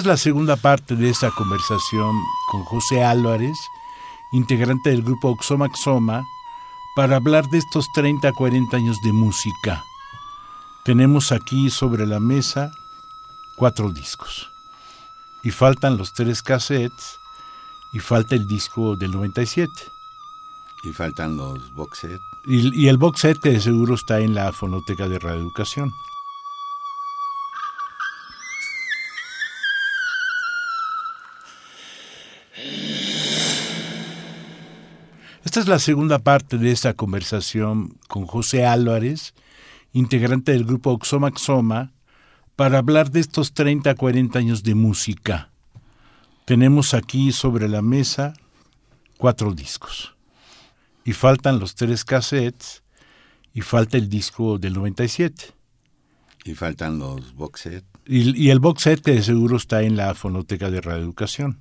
Es la segunda parte de esta conversación con José Álvarez, integrante del grupo Oxomaxoma, para hablar de estos 30, 40 años de música. Tenemos aquí sobre la mesa cuatro discos. Y faltan los tres cassettes y falta el disco del 97. Y faltan los box sets. Y, y el box set que de seguro está en la fonoteca de radioeducación. Esta es la segunda parte de esta conversación con José Álvarez, integrante del grupo Oxomaxoma, para hablar de estos 30, 40 años de música. Tenemos aquí sobre la mesa cuatro discos. Y faltan los tres cassettes y falta el disco del 97. Y faltan los box sets. Y, y el box set que de seguro está en la fonoteca de radioeducación.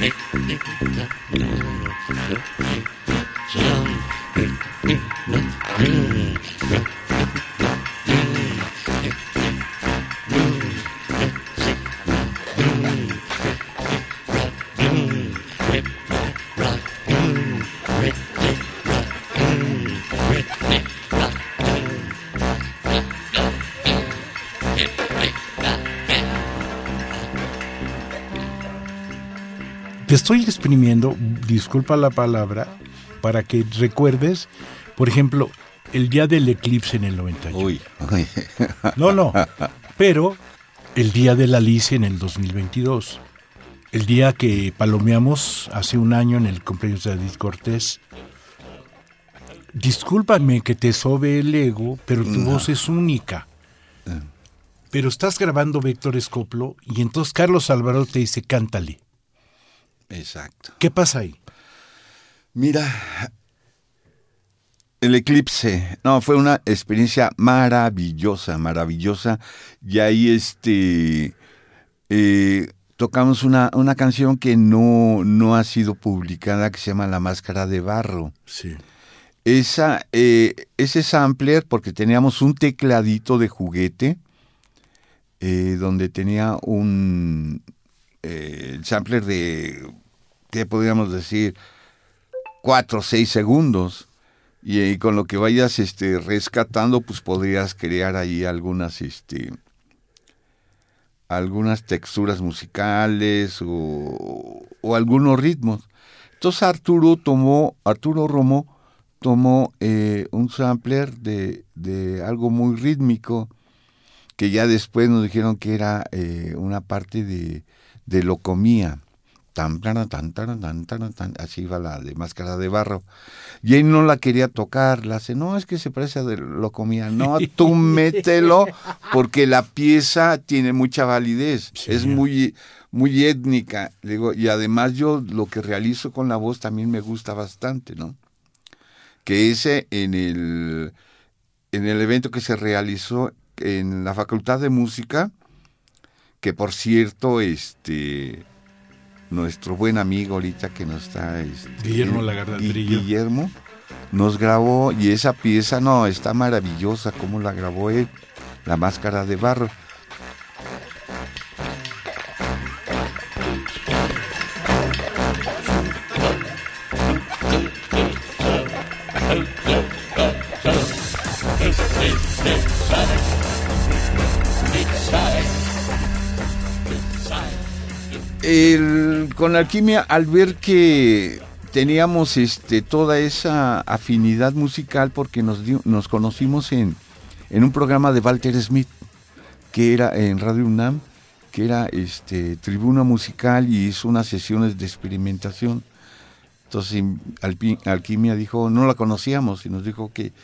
Nick, Nick, Nick, Nick, Nick, estoy exprimiendo, disculpa la palabra, para que recuerdes, por ejemplo, el día del eclipse en el 91. Uy, uy. No, no, pero el día de la Alicia en el 2022. El día que palomeamos hace un año en el cumpleaños de Edith Cortés. Discúlpame que te sobe el ego, pero tu No. voz es única. Pero estás grabando Víctor Escoplo y entonces Carlos Alvarado te dice, cántale. Exacto. ¿Qué pasa ahí? Mira, el eclipse, no, fue una experiencia maravillosa, maravillosa. Y ahí este eh, tocamos una, una canción que no, no ha sido publicada, que se llama La Máscara de Barro. Sí. Esa, eh, ese sampler, porque teníamos un tecladito de juguete, eh, donde tenía un eh, el sampler de, ¿qué podríamos decir? Cuatro o seis segundos. Y, con lo que vayas este, rescatando, pues podrías crear ahí algunas, este, algunas texturas musicales o, o algunos ritmos. Entonces Arturo tomó, Arturo Romo tomó eh, un sampler de, de algo muy rítmico que ya después nos dijeron que era eh, una parte de, de locomía. Tan, tan, tan, tan, tan, tan, tan, así iba la de máscara de barro. Y él no la quería tocar, la hace, no, es que se parece a de locomía. No, tú mételo, porque la pieza tiene mucha validez, Sí. es muy, muy étnica. Digo, y además yo lo que realizo con la voz también me gusta bastante, ¿no? Que ese en el, en el evento que se realizó en la Facultad de Música, que por cierto, este nuestro buen amigo ahorita que nos está este, Guillermo Lagarda. Guillermo nos grabó y esa pieza no está maravillosa como la grabó él la máscara de barro Con alquimia al ver que teníamos este toda esa afinidad musical porque nos dio- nos conocimos en, en un programa de Walter Smith que era en Radio UNAM que era este tribuna musical y hizo unas sesiones de experimentación. Entonces alquimia dijo no la conocíamos y nos dijo que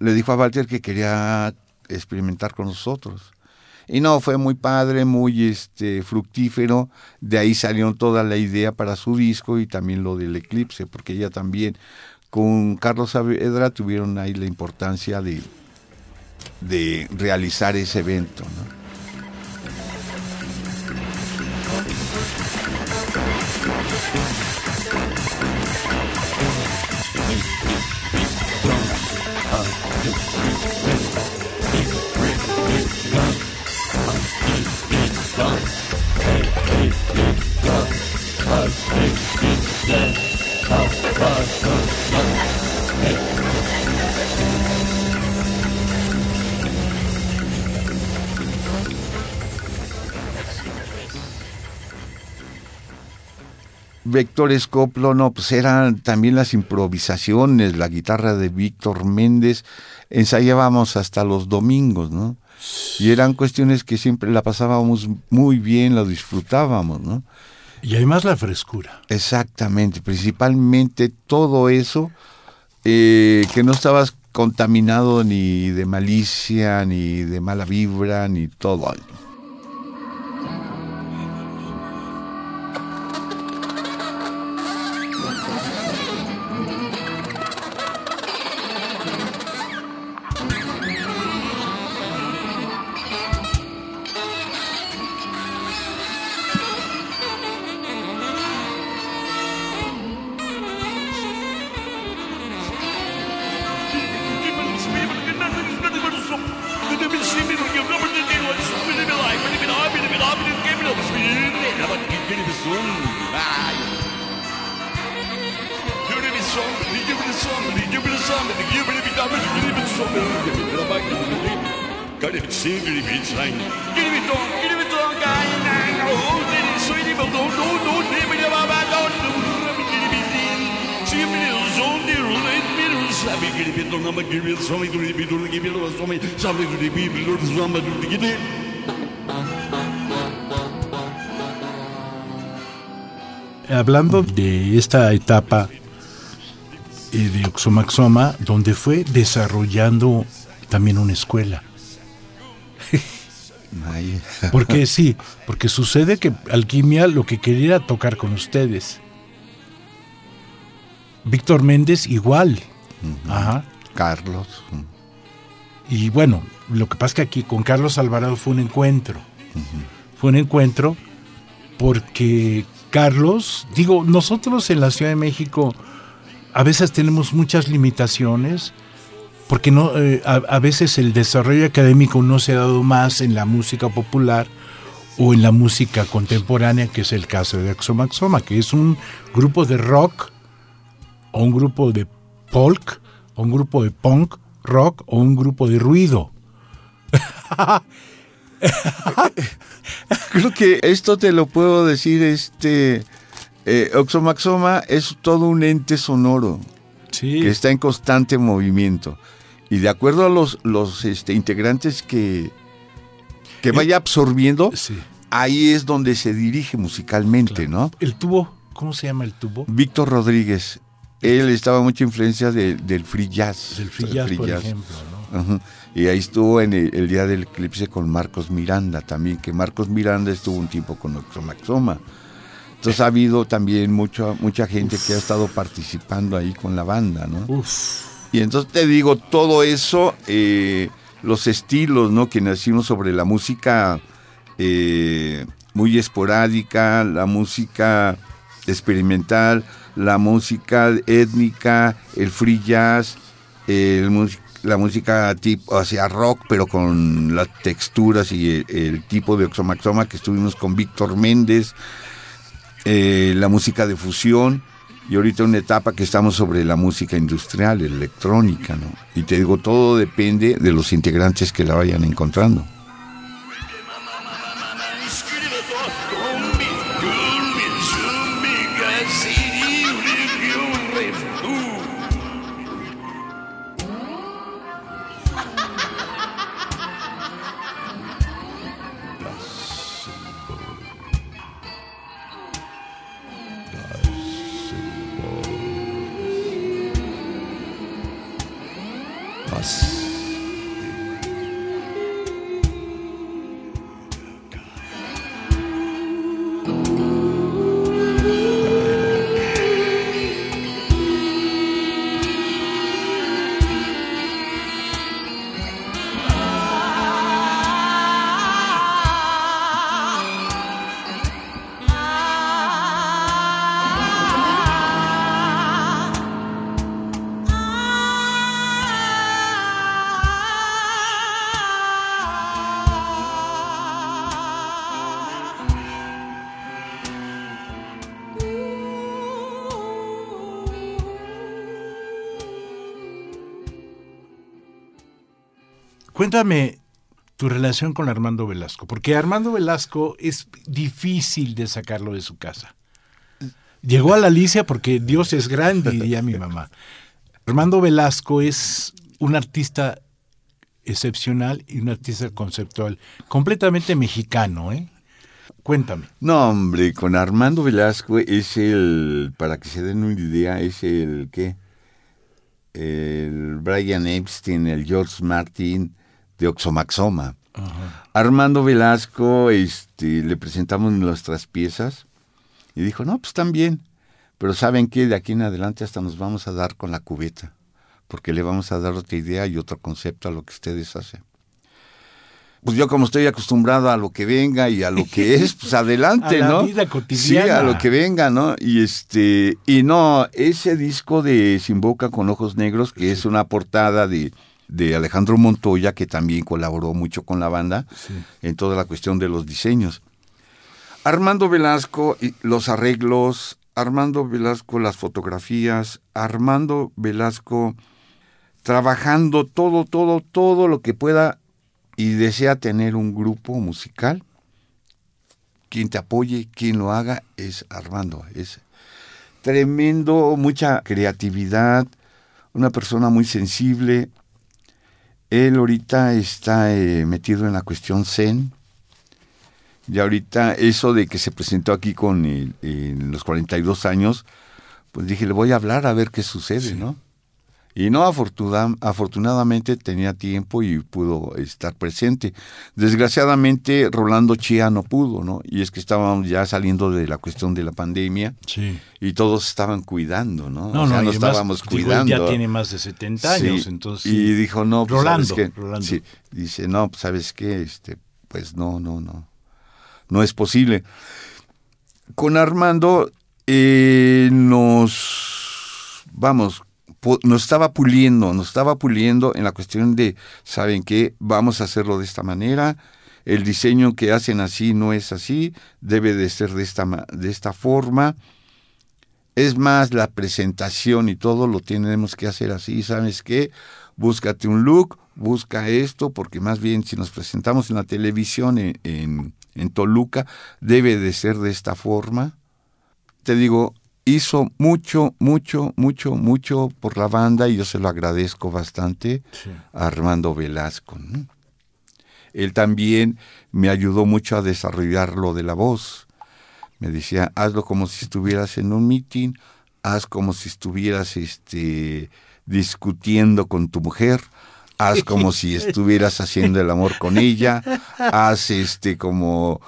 le dijo a Walter que quería experimentar con nosotros y no, fue muy padre, muy este fructífero. De ahí salió toda la idea para su disco y también lo del eclipse, porque ella también con Carlos Saavedra tuvieron ahí la importancia de, de realizar ese evento. Vector Escoplo, no, pues eran también las improvisaciones, la guitarra de Víctor Méndez, ensayábamos hasta los domingos, ¿no? Y eran cuestiones que siempre la pasábamos muy bien, la disfrutábamos, ¿no? Y además la frescura. Exactamente, principalmente todo eso, eh, que no estabas contaminado ni de malicia, ni de mala vibra, ni todo. بالبسون معايا جيب لي بالسون جيب لي السون جيب لي السون جيب لي بالدم جيب لي بالسون جيب لي بالباك كان بتسيبني بيتسعين جيب لي بالدون جيب لي بالدون كاين عود سويني بالدون دون دون نيم يا بابا دون دون جيب لي بالدين جيب لي الزون دي رولين بير سابي جيب لي بالدون ما جيب لي السون جيب لي بالدون جيب لي السون سابي جيب لي بالدون ما جيب لي Hablando de esta etapa eh, de Oxomaxoma, donde fue desarrollando también una escuela. Porque sí, porque sucede que Alquimia lo que quería era tocar con ustedes. Víctor Méndez igual. Ajá. Carlos. Y bueno, lo que pasa es que aquí con Carlos Alvarado fue un encuentro. Fue un encuentro porque Carlos, digo, nosotros en la Ciudad de México a veces tenemos muchas limitaciones porque eh, a, a veces el desarrollo académico no se ha dado más en la música popular o en la música contemporánea, que es el caso de Axomaxoma, que es un grupo de rock o un grupo de folk o un grupo de punk rock o un grupo de ruido. Creo que esto te lo puedo decir, este eh, Oxomaxoma es todo un ente sonoro Sí. que está en constante movimiento. Y de acuerdo a los, los este, integrantes que, que vaya absorbiendo, Sí. ahí es donde se dirige musicalmente, ¿no? El tubo, ¿cómo se llama el tubo? Víctor Rodríguez, él estaba mucha influencia de- del free jazz. El free del jazz, free por jazz. ejemplo, ¿no? Ajá. Y ahí estuvo en el, el día del eclipse con Marcos Miranda también, que Marcos Miranda estuvo un tiempo con Oxomaxoma. Entonces ha habido también mucha, mucha gente que ha estado participando ahí con la banda, ¿no? Uf. Y entonces te digo, todo eso, eh, los estilos, ¿no? Que nacimos sobre la música eh, muy esporádica, la música experimental, la música étnica, el free jazz, la música tipo hacia rock, pero con las texturas y el, tipo de Oxomaxoma que estuvimos con Víctor Méndez, eh, la música de fusión y ahorita una etapa que estamos sobre la música industrial, electrónica, ¿no? Y te digo, todo depende de los integrantes que la vayan encontrando. Cuéntame tu relación con Armando Velasco, porque Armando Velasco es difícil de sacarlo de su casa. Llegó a la Alicia porque Dios es grande, diría mi mamá. Armando Velasco es un artista excepcional y un artista conceptual, completamente mexicano, ¿eh? Cuéntame. No, hombre, con Armando Velasco es el, para que se den una idea, es el, ¿qué? El Brian Epstein, el George Martin, de Oxomaxoma. Armando Velasco, este, le presentamos nuestras piezas y dijo, no, pues están bien, pero ¿saben qué? De aquí en adelante hasta nos vamos a dar con la cubeta, porque le vamos a dar otra idea y otro concepto a lo que ustedes hacen. Pues yo como estoy acostumbrado a lo que venga y a lo que es, pues adelante, a ¿no? La vida cotidiana. Sí, a lo que venga, ¿no? Y este, y no, ese disco de Sin Boca con Ojos Negros, que es una portada de de Alejandro Montoya, que también colaboró mucho con la banda en toda la cuestión de los diseños. Armando Velasco, los arreglos, Armando Velasco, las fotografías, Armando Velasco trabajando todo, todo, todo lo que pueda y desea tener un grupo musical. Quien te apoye, quien lo haga, es Armando. Es tremendo, mucha creatividad, una persona muy sensible, él ahorita está eh, metido en la cuestión Zen. Y ahorita eso de que se presentó aquí con en los 42 años, pues dije, le voy a hablar a ver qué sucede, ¿no? Y no, afortunadamente tenía tiempo y pudo estar presente. Desgraciadamente, Rolando Chía no pudo, ¿no? Y es que estábamos ya saliendo de la cuestión de la pandemia y todos estaban cuidando, ¿no? No, no, estábamos cuidando. ya tiene más de 70 años, entonces. Y dijo, no, pues, Rolando, Rolando. Sí, dice, no, pues, ¿sabes qué? Este, pues no, no, no. No es posible. Con Armando eh, nos, vamos, nos estaba puliendo, nos estaba puliendo en la cuestión de, ¿saben qué? Vamos a hacerlo de esta manera, el diseño que hacen así no es así, debe de ser de esta, de esta forma. Es más, la presentación y todo lo tenemos que hacer así, ¿sabes qué? Búscate un look, busca esto, porque más bien si nos presentamos en la televisión en, en Toluca, debe de ser de esta forma. Te digo, hizo mucho, mucho, mucho, mucho por la banda y yo se lo agradezco bastante a Armando Velasco. Él también me ayudó mucho a desarrollar lo de la voz. Me decía, hazlo como si estuvieras en un meeting, haz como si estuvieras este, discutiendo con tu mujer, haz como si estuvieras haciendo el amor con ella, haz este como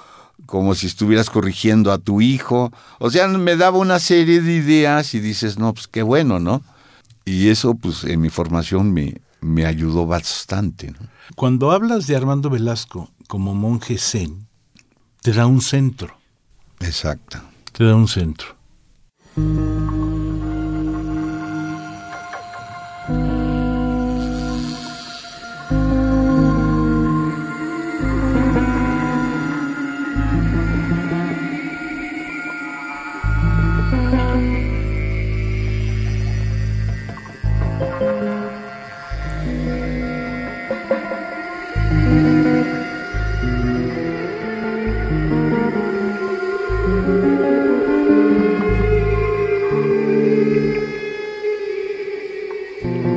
como si estuvieras corrigiendo a tu hijo. O sea, me daba una serie de ideas y dices, no, pues qué bueno, ¿no? Y eso, pues en mi formación me, me ayudó bastante. Cuando hablas de Armando Velasco como monje zen, te da un centro. Exacto. Te da un centro. Mm-hmm.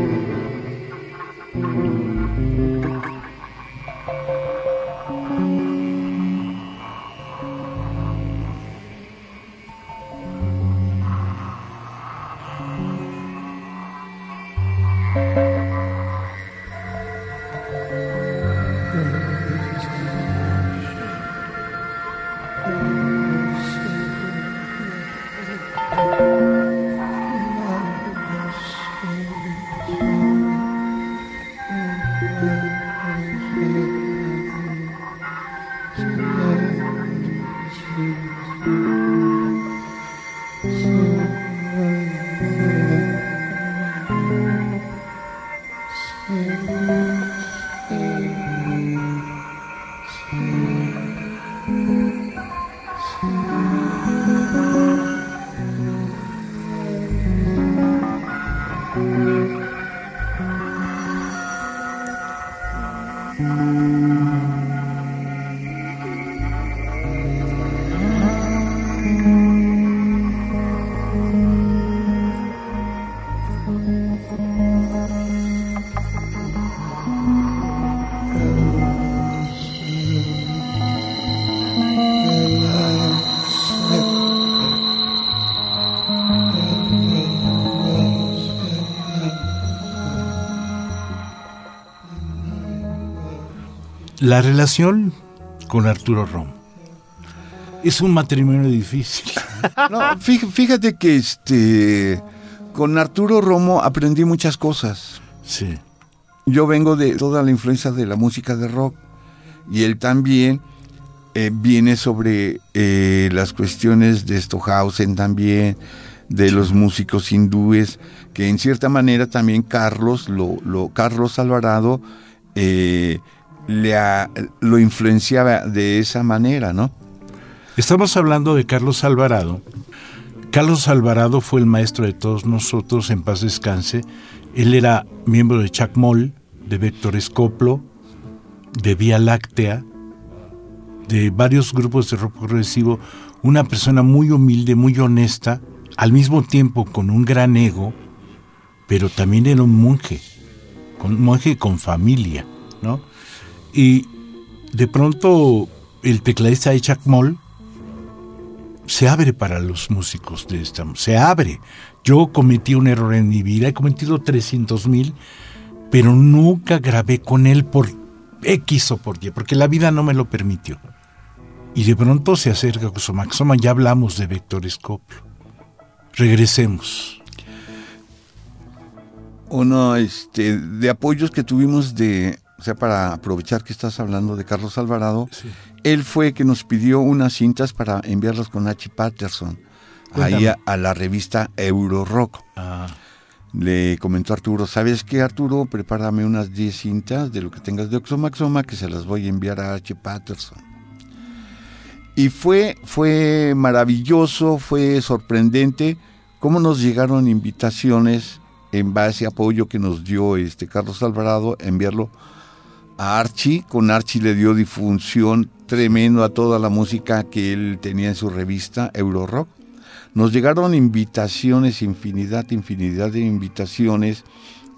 La relación con Arturo Rom es un matrimonio difícil. No, fíjate que este con Arturo Romo aprendí muchas cosas. Sí. Yo vengo de toda la influencia de la música de rock y él también eh, viene sobre eh, las cuestiones de Stohausen también, de los músicos hindúes, que en cierta manera también Carlos, lo, lo Carlos Alvarado, eh, le lo influenciaba de esa manera, ¿no? Estamos hablando de Carlos Alvarado. Carlos Alvarado fue el maestro de todos nosotros, en paz descanse. Él era miembro de Chacmol, de Vector Escoplo, de Vía Láctea, de varios grupos de rock progresivo. Una persona muy humilde, muy honesta, al mismo tiempo con un gran ego, pero también era un monje, un monje con familia, ¿no? Y de pronto el tecladista de Chuck Moll se abre para los músicos de esta, se abre. Yo cometí un error en mi vida, he cometido 300 mil, pero nunca grabé con él por X o por Y, porque la vida no me lo permitió. Y de pronto se acerca Maxoma, ya hablamos de Vector Scopio. Regresemos. Uno este, de apoyos que tuvimos de o sea, para aprovechar que estás hablando de Carlos Alvarado, él fue que nos pidió unas cintas para enviarlas con H. Patterson, ahí a, la revista Eurorock. Ah. Le comentó Arturo, ¿sabes qué Arturo? Prepárame unas 10 cintas de lo que tengas de Oxomaxoma que se las voy a enviar a H. Patterson. Y fue, fue maravilloso, fue sorprendente cómo nos llegaron invitaciones en base a apoyo que nos dio este Carlos Alvarado, enviarlo a Archie. Con Archie le dio difusión tremendo a toda la música que él tenía en su revista Eurorock. Nos llegaron invitaciones, infinidad, infinidad de invitaciones,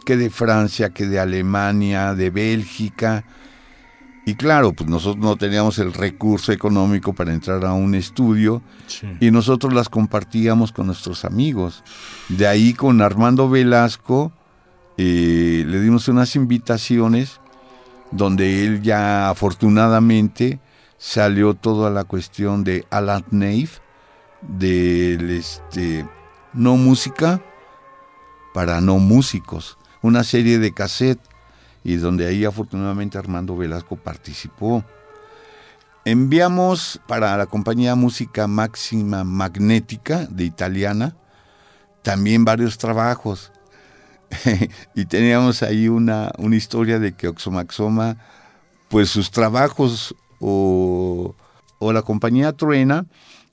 que de Francia, que de Alemania, de Bélgica. Y claro, pues nosotros no teníamos el recurso económico para entrar a un estudio y nosotros las compartíamos con nuestros amigos. De ahí con Armando Velasco eh, le dimos unas invitaciones donde él ya afortunadamente salió toda la cuestión de Alan Nave, del este, no música para no músicos, una serie de cassette y donde ahí afortunadamente Armando Velasco participó. enviamos para la compañía Música Máxima Magnética de Italiana también varios trabajos. y teníamos ahí una, una historia de que Oxomaxoma, pues sus trabajos o, o la compañía Truena,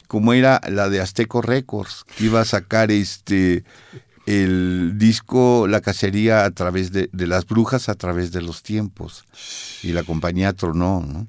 como era la de Azteco Records, que iba a sacar este el disco La cacería a través de, de las brujas a través de los tiempos. Y la compañía tronó, ¿no?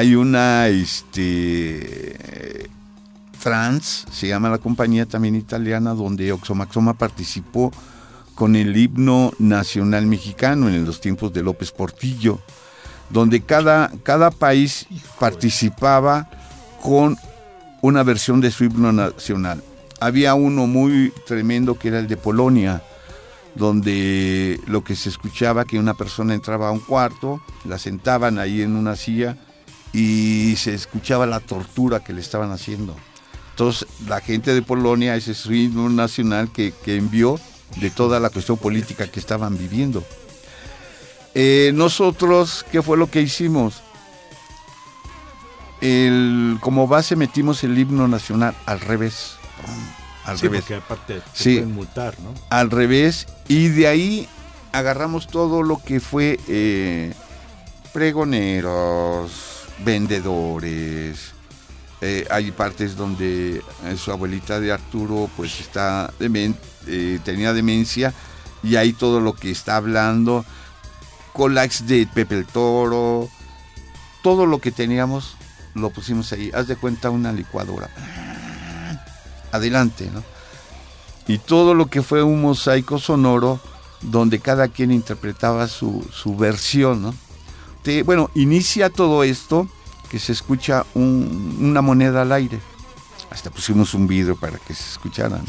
Hay una este, trans, se llama la compañía también italiana, donde Oxomaxoma participó con el himno nacional mexicano en los tiempos de López Portillo, donde cada, cada país participaba con una versión de su himno nacional. Había uno muy tremendo que era el de Polonia, donde lo que se escuchaba que una persona entraba a un cuarto, la sentaban ahí en una silla, y se escuchaba la tortura que le estaban haciendo. Entonces, la gente de Polonia, ese es himno nacional que, envió de toda la cuestión política que estaban viviendo. Eh, nosotros, ¿qué fue lo que hicimos? El, como base metimos el himno nacional al revés. Al revés. Porque aparte sí, multar, ¿no? Al revés. Y de ahí agarramos todo lo que fue eh, pregoneros, vendedores. Eh, hay partes donde eh, su abuelita de Arturo pues está eh, tenía demencia y ahí todo lo que está hablando, colax de Pepe el Toro, todo lo que teníamos lo pusimos ahí. Haz de cuenta una licuadora. Adelante, ¿no? Y todo lo que fue un mosaico sonoro donde cada quien interpretaba su, su versión, ¿no? Bueno, inicia todo esto que se escucha una moneda al aire. Hasta pusimos un vidrio para que se escucharan.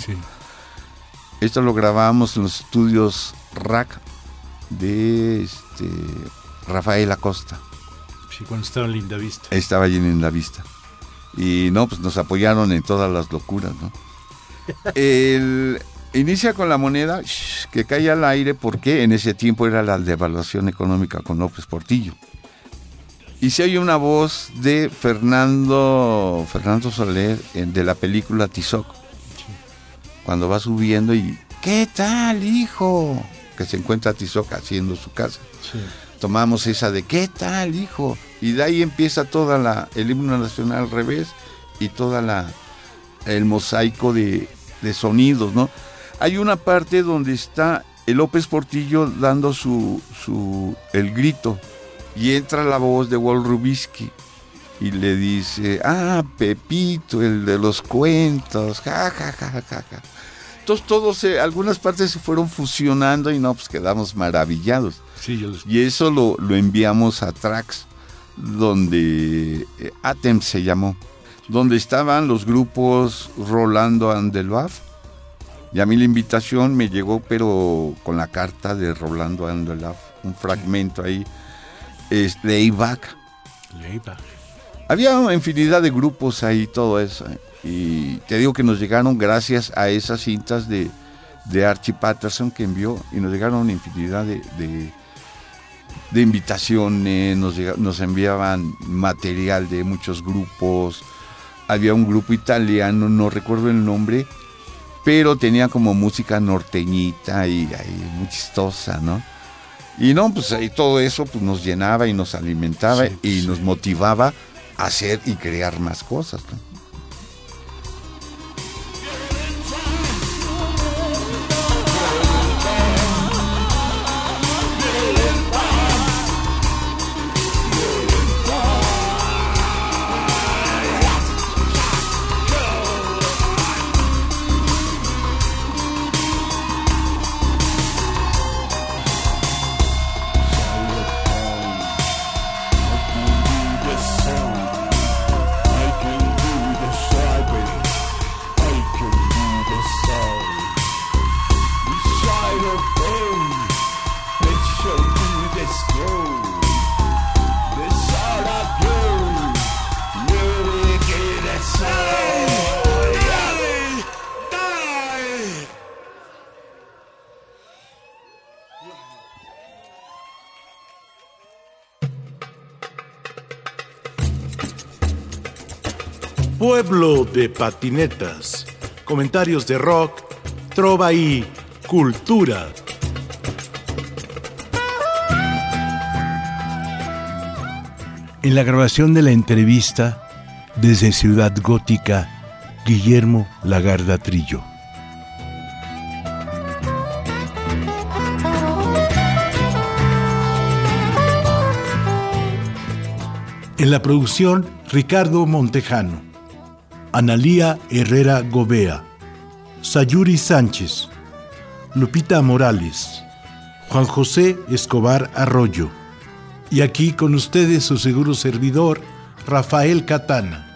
Esto lo grabamos en los estudios RAC de este, Rafael Acosta. Sí, cuando estaba en Linda Vista. Estaba allí en Linda Vista. Y no, pues nos apoyaron en todas las locuras, ¿no? El, inicia con la moneda que cae al aire porque en ese tiempo era la devaluación económica con López Portillo. Y se oye una voz de Fernando, Fernando Soler de la película Tizoc. Cuando va subiendo y, ¿qué tal, hijo? Que se encuentra Tizoc haciendo su casa. Tomamos esa de, ¿qué tal, hijo? Y de ahí empieza toda la, el himno nacional al revés y toda la, el mosaico de, de sonidos, ¿no? Hay una parte donde está el López Portillo dando su, su el grito y entra la voz de Walt Rubisky y le dice, ah, Pepito, el de los cuentos, ja, ja, ja, ja, ja. Entonces todos, algunas partes se fueron fusionando y no, pues quedamos maravillados. Y eso lo, enviamos a Trax, donde eh, Atem se llamó, donde estaban los grupos Rolando Andelbaf. Y a mí la invitación me llegó, pero con la carta de Rolando Andelbaf, un fragmento ahí, es Layback. Había infinidad de grupos ahí, todo eso. Y te digo que nos llegaron gracias a esas cintas de, de Archie Patterson que envió y nos llegaron infinidad de, de, invitaciones, nos, nos enviaban material de muchos grupos. Había un grupo italiano, no recuerdo el nombre, pero tenía como música norteñita y, muy chistosa, ¿no? Y no, pues ahí todo eso pues, nos llenaba y nos alimentaba y nos motivaba hacer y crear más cosas. Pueblo de patinetas. Comentarios de rock, trova y cultura. En la grabación de la entrevista, desde Ciudad Gótica, Guillermo Lagarda Trillo. En la producción, Ricardo Montejano. Analía Herrera Gobea, Sayuri Sánchez, Lupita Morales, Juan José Escobar Arroyo. Y aquí con ustedes su seguro servidor, Rafael Catana.